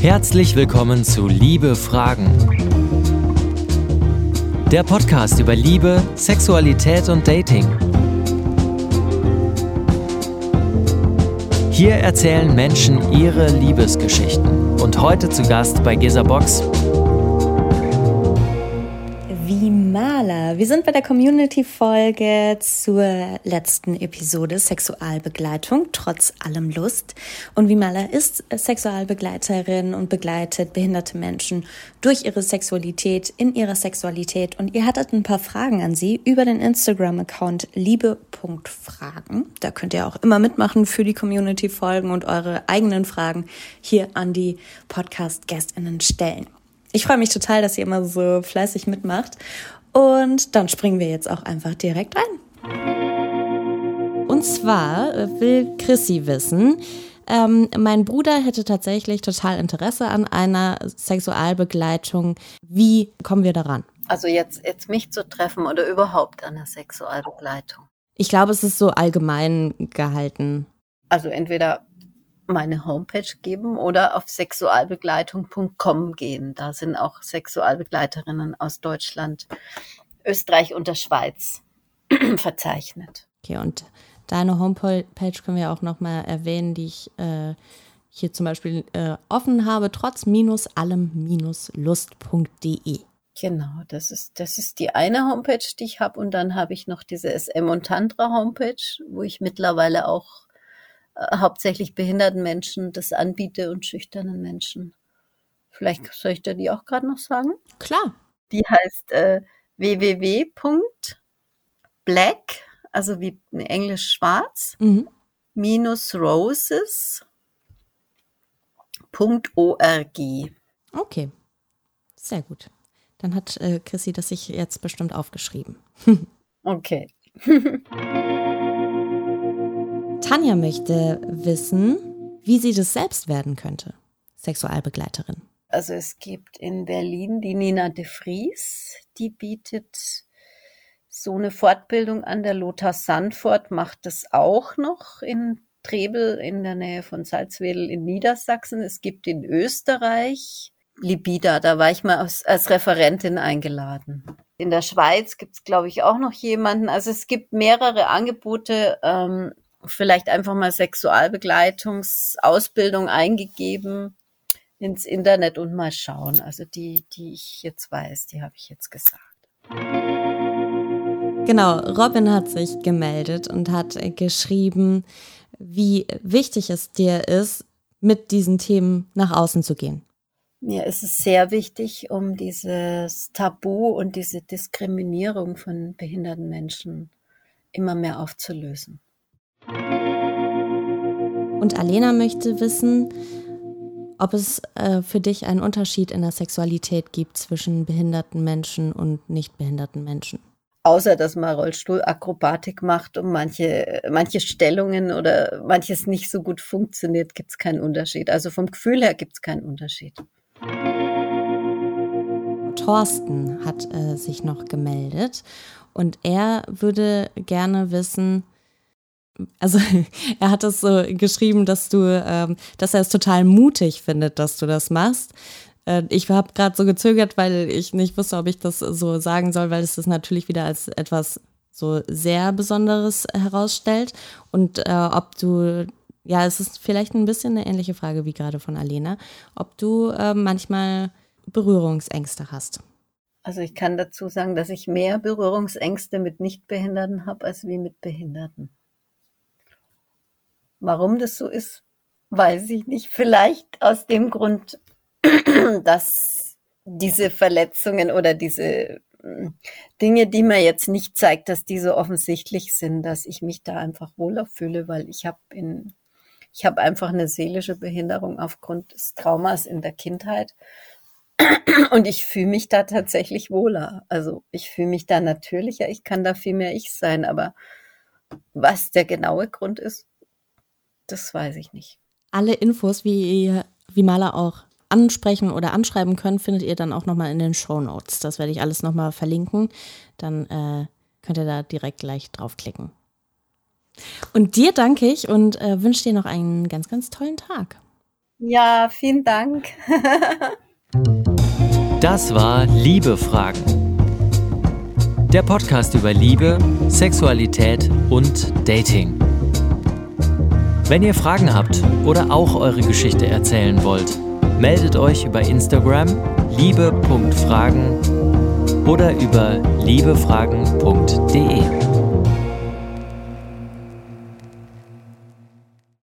Herzlich willkommen zu Liebe Fragen. Der Podcast über Liebe, Sexualität und Dating. Hier erzählen Menschen ihre Liebesgeschichten. Und heute zu Gast bei Gesa Box Wir sind bei der Community-Folge zur letzten Episode Sexualbegleitung, trotz allem Lust. Und Vimala ist Sexualbegleiterin und begleitet behinderte Menschen durch ihre Sexualität, in ihrer Sexualität. Und ihr hattet ein paar Fragen an sie über den Instagram-Account liebe.fragen. Da könnt ihr auch immer mitmachen für die Community-Folgen und eure eigenen Fragen hier an die Podcast-GästInnen stellen. Ich freue mich total, dass ihr immer so fleißig mitmacht. Und dann springen wir jetzt auch einfach direkt ein. Und zwar äh, will Chrissy wissen, ähm, mein Bruder hätte tatsächlich total Interesse an einer Sexualbegleitung. Wie kommen wir daran? Also jetzt, jetzt mich zu treffen oder überhaupt an einer Sexualbegleitung? Ich glaube, es ist so allgemein gehalten. Also entweder meine Homepage geben oder auf sexualbegleitung.com gehen. Da sind auch Sexualbegleiterinnen aus Deutschland, Österreich und der Schweiz verzeichnet. Okay, und deine Homepage können wir auch nochmal erwähnen, die ich äh, hier zum Beispiel äh, offen habe, trotz minus allem minus lust.de. Genau, das ist, das ist die eine Homepage, die ich habe. Und dann habe ich noch diese SM und Tantra Homepage, wo ich mittlerweile auch hauptsächlich behinderten Menschen das anbiete und schüchternen Menschen. Vielleicht soll ich dir die auch gerade noch sagen? Klar. Die heißt äh, www.black, also wie Englisch schwarz, mhm. minus roses.org. Okay, sehr gut. Dann hat äh, Chrissy das sich jetzt bestimmt aufgeschrieben. okay. Tanja möchte wissen, wie sie das selbst werden könnte, Sexualbegleiterin. Also es gibt in Berlin die Nina de Vries, die bietet so eine Fortbildung an. Der Lothar Sandfort macht das auch noch in Trebel in der Nähe von Salzwedel in Niedersachsen. Es gibt in Österreich Libida, da war ich mal als, als Referentin eingeladen. In der Schweiz gibt es, glaube ich, auch noch jemanden. Also es gibt mehrere Angebote. Ähm, vielleicht einfach mal Sexualbegleitungsausbildung eingegeben ins Internet und mal schauen. Also die, die ich jetzt weiß, die habe ich jetzt gesagt. Genau, Robin hat sich gemeldet und hat geschrieben, wie wichtig es dir ist, mit diesen Themen nach außen zu gehen. Mir ist es sehr wichtig, um dieses Tabu und diese Diskriminierung von behinderten Menschen immer mehr aufzulösen. Und Alena möchte wissen, ob es äh, für dich einen Unterschied in der Sexualität gibt zwischen behinderten Menschen und nicht behinderten Menschen. Außer dass man Rollstuhlakrobatik macht und manche, manche Stellungen oder manches nicht so gut funktioniert, gibt es keinen Unterschied. Also vom Gefühl her gibt es keinen Unterschied. Thorsten hat äh, sich noch gemeldet und er würde gerne wissen, also er hat es so geschrieben, dass du, ähm, dass er es total mutig findet, dass du das machst. Äh, ich habe gerade so gezögert, weil ich nicht wusste, ob ich das so sagen soll, weil es das natürlich wieder als etwas so sehr Besonderes herausstellt. Und äh, ob du, ja, es ist vielleicht ein bisschen eine ähnliche Frage wie gerade von Alena, ob du äh, manchmal Berührungsängste hast. Also ich kann dazu sagen, dass ich mehr Berührungsängste mit Nichtbehinderten habe als wie mit Behinderten. Warum das so ist, weiß ich nicht. Vielleicht aus dem Grund, dass diese Verletzungen oder diese hm, Dinge, die mir jetzt nicht zeigt, dass die so offensichtlich sind, dass ich mich da einfach wohler fühle, weil ich habe in ich habe einfach eine seelische Behinderung aufgrund des Traumas in der Kindheit und ich fühle mich da tatsächlich wohler. Also ich fühle mich da natürlicher, ich kann da viel mehr ich sein, aber was der genaue Grund ist, das weiß ich nicht. Alle Infos, wie ihr wie Maler auch ansprechen oder anschreiben könnt, findet ihr dann auch nochmal in den Show Notes. Das werde ich alles nochmal verlinken. Dann äh, könnt ihr da direkt gleich draufklicken. Und dir danke ich und äh, wünsche dir noch einen ganz, ganz tollen Tag. Ja, vielen Dank. das war Liebe Fragen. Der Podcast über Liebe, Sexualität und Dating. Wenn ihr Fragen habt oder auch eure Geschichte erzählen wollt, meldet euch über Instagram liebe.fragen oder über liebefragen.de.